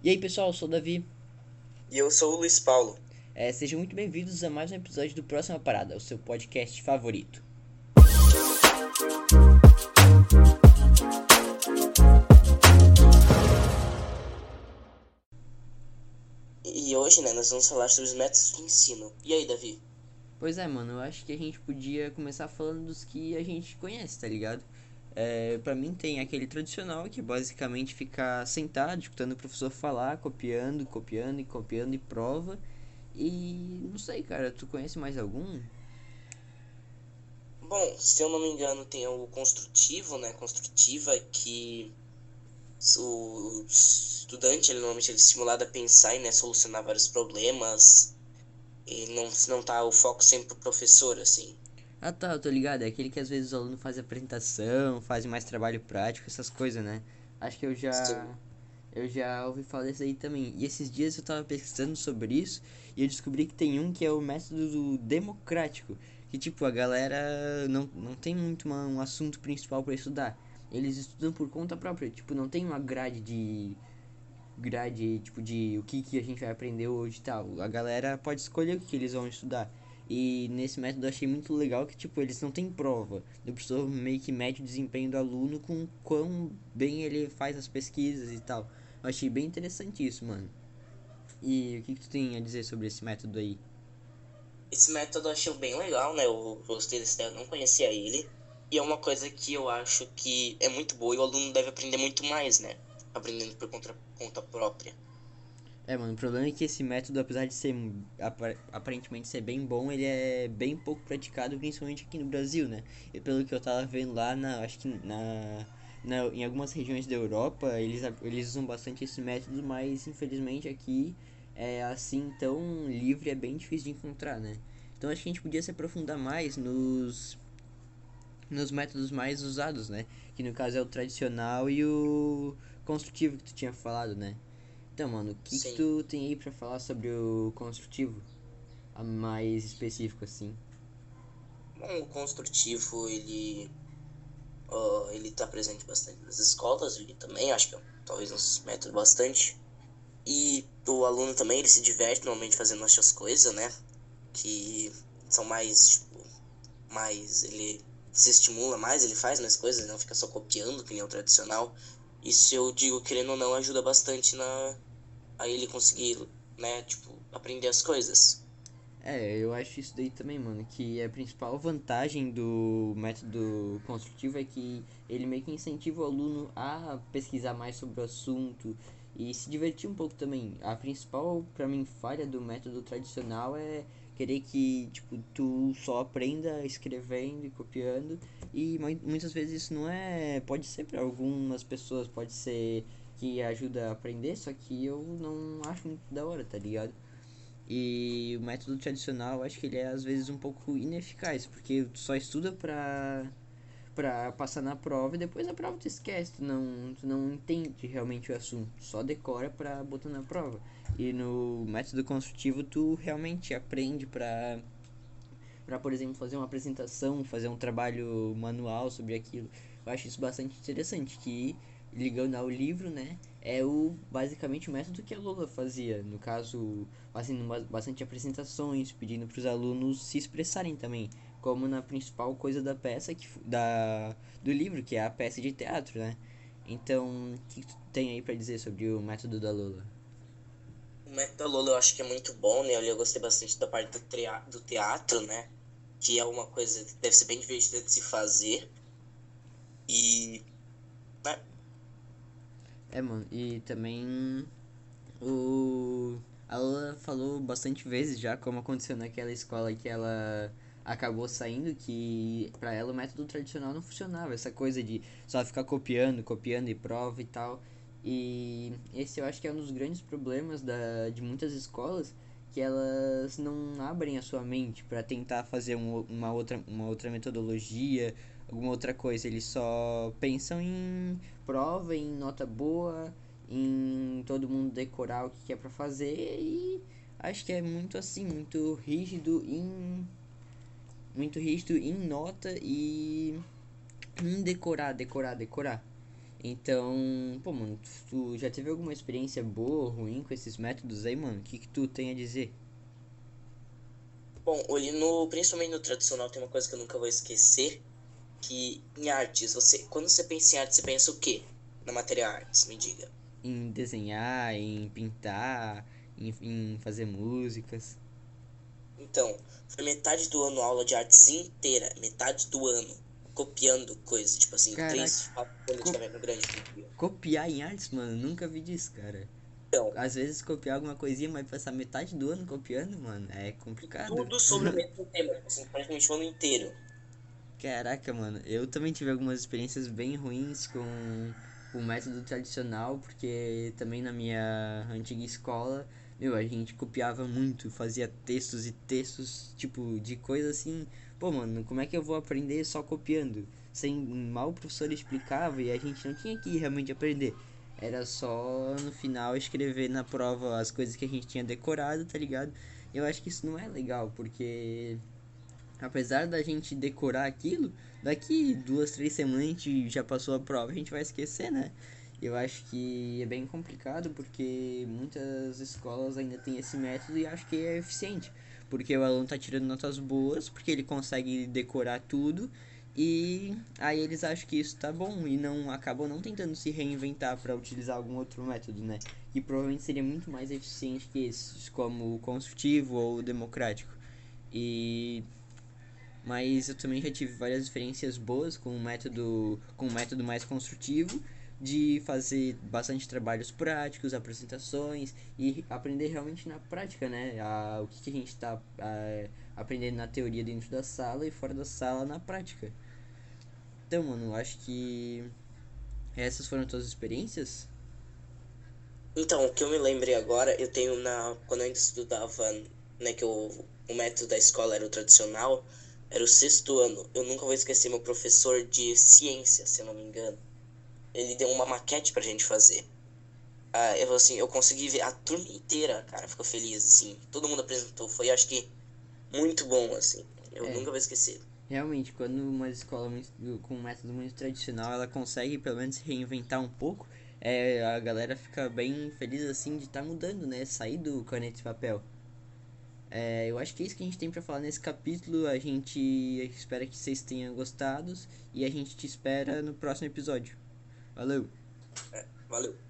E aí pessoal, eu sou o Davi. E eu sou o Luiz Paulo. É, sejam muito bem-vindos a mais um episódio do Próxima Parada, o seu podcast favorito. E hoje, né, nós vamos falar sobre os métodos de ensino. E aí, Davi? Pois é, mano, eu acho que a gente podia começar falando dos que a gente conhece, tá ligado? É, para mim tem aquele tradicional que basicamente ficar sentado, escutando o professor falar, copiando, copiando e copiando e prova. E não sei, cara, tu conhece mais algum? Bom, se eu não me engano, tem o construtivo, né? Construtiva que o estudante, ele normalmente ele é estimulado a pensar e né, solucionar vários problemas. E não, não tá o foco sempre pro professor, assim. Ah tá, eu tô ligado. É aquele que às vezes o aluno faz apresentação, faz mais trabalho prático, essas coisas, né? Acho que eu já. Sim. Eu já ouvi falar desse aí também. E esses dias eu tava pesquisando sobre isso e eu descobri que tem um que é o método democrático. Que tipo, a galera não, não tem muito uma, um assunto principal para estudar. Eles estudam por conta própria. Tipo, não tem uma grade de. Grade, tipo, de o que, que a gente vai aprender hoje e tal. A galera pode escolher o que eles vão estudar. E nesse método eu achei muito legal que, tipo, eles não têm prova. O professor meio que mede o desempenho do aluno com quão bem ele faz as pesquisas e tal. Eu achei bem interessante isso, mano. E o que, que tu tem a dizer sobre esse método aí? Esse método eu achei bem legal, né? Eu gostei desse eu não conhecia ele. E é uma coisa que eu acho que é muito boa e o aluno deve aprender muito mais, né? Aprendendo por conta, conta própria. É, mano, o problema é que esse método, apesar de ser aparentemente ser bem bom, ele é bem pouco praticado, principalmente aqui no Brasil, né? E pelo que eu tava vendo lá, na, acho que na, na, em algumas regiões da Europa, eles, eles usam bastante esse método, mas infelizmente aqui é assim tão livre, é bem difícil de encontrar, né? Então acho que a gente podia se aprofundar mais nos nos métodos mais usados, né? Que no caso é o tradicional e o construtivo que tu tinha falado, né? Então, mano, o que, que, tu tem aí pra falar sobre o construtivo? A mais específico, assim. Bom, o construtivo, ele. Uh, ele tá presente bastante nas escolas ali também, acho que é, talvez uns métodos bastante. E o aluno também, ele se diverte normalmente fazendo essas coisas, né? Que são mais, tipo, mais. Ele se estimula mais, ele faz mais coisas, não fica só copiando, que nem o tradicional. Isso eu digo, querendo ou não, ajuda bastante na, a ele conseguir, né, tipo, aprender as coisas. É, eu acho isso daí também, mano, que a principal vantagem do método construtivo é que ele meio que incentiva o aluno a pesquisar mais sobre o assunto e se divertir um pouco também. A principal, para mim, falha do método tradicional é querer que, tipo, tu só aprenda escrevendo e copiando e muitas vezes isso não é, pode ser para algumas pessoas, pode ser que ajuda a aprender, só que eu não acho muito da hora, tá ligado? E o método tradicional, eu acho que ele é às vezes um pouco ineficaz, porque tu só estuda pra, pra passar na prova e depois a prova tu esquece, tu não, tu não entende realmente o assunto, só decora pra botar na prova. E no método construtivo tu realmente aprende pra, pra por exemplo, fazer uma apresentação, fazer um trabalho manual sobre aquilo. Eu acho isso bastante interessante, que ligando ao livro, né? É o basicamente o método que a Lola fazia, no caso, fazendo bastante apresentações, pedindo para os alunos se expressarem também, como na principal coisa da peça que da do livro, que é a peça de teatro, né? Então, o que tu tem aí para dizer sobre o método da Lola? O método da Lola eu acho que é muito bom, né? Eu gostei bastante da parte do teatro, né? Que é uma coisa que deve ser bem divertida de se fazer. E né? É, mano, e também o. A Lula falou bastante vezes já como aconteceu naquela escola que ela acabou saindo que para ela o método tradicional não funcionava, essa coisa de só ficar copiando, copiando e prova e tal. E esse eu acho que é um dos grandes problemas da, de muitas escolas, que elas não abrem a sua mente para tentar fazer um, uma, outra, uma outra metodologia, alguma outra coisa. Eles só pensam em prova, em nota boa, em todo mundo decorar o que é para fazer e acho que é muito assim, muito rígido em muito rígido em nota e em decorar, decorar, decorar. Então, pô, mano, tu já teve alguma experiência boa ou ruim com esses métodos aí, mano? O que, que tu tem a dizer? Bom, ali no, principalmente no tradicional tem uma coisa que eu nunca vou esquecer, que em artes, você, quando você pensa em arte, você pensa o quê? Na matéria artes, me diga. Em desenhar, em pintar, em, em fazer músicas. Então, foi metade do ano aula de artes inteira, metade do ano, copiando coisas, tipo assim, Caraca. três, folhas de caderno grande. Copiar em artes, mano, nunca vi disso, cara. Então, Às vezes copiar alguma coisinha, mas passar metade do ano copiando, mano, é complicado. tudo sobre o mesmo tema, assim, praticamente o ano inteiro. Caraca, mano, eu também tive algumas experiências bem ruins com o método tradicional, porque também na minha antiga escola, meu, a gente copiava muito, fazia textos e textos, tipo, de coisa assim. Pô, mano, como é que eu vou aprender só copiando? Sem mal o professor explicava e a gente não tinha que realmente aprender. Era só no final escrever na prova as coisas que a gente tinha decorado, tá ligado? Eu acho que isso não é legal, porque apesar da gente decorar aquilo, daqui duas, três semanas a gente já passou a prova, a gente vai esquecer, né? Eu acho que é bem complicado porque muitas escolas ainda têm esse método e acho que é eficiente. Porque o aluno tá tirando notas boas, porque ele consegue decorar tudo e aí eles acham que isso tá bom e não acabam não tentando se reinventar para utilizar algum outro método, né? Que provavelmente seria muito mais eficiente que esses, como o construtivo ou o democrático. E mas eu também já tive várias experiências boas com o método com o método mais construtivo de fazer bastante trabalhos práticos, apresentações e aprender realmente na prática, né? A, o que, que a gente está aprendendo na teoria dentro da sala e fora da sala na prática. Então, mano, acho que essas foram todas as experiências. Então, o que eu me lembrei agora, eu tenho na. Quando eu ainda estudava, né, que eu, o método da escola era o tradicional, era o sexto ano. Eu nunca vou esquecer meu professor de ciência, se eu não me engano. Ele deu uma maquete pra gente fazer. Ah, eu assim, eu consegui ver a turma inteira, cara, ficou feliz, assim. Todo mundo apresentou. Foi, acho que, muito bom, assim. Eu É. nunca vou esquecer. Realmente, quando uma escola muito- com um método muito tradicional, ela consegue pelo menos reinventar um pouco, é, a galera fica bem feliz assim de estar mudando, né? Sair do caneta e papel. É, eu acho que é isso que a gente tem pra falar nesse capítulo. A gente espera que vocês tenham gostado e a gente te espera no próximo episódio. Valeu! Valeu.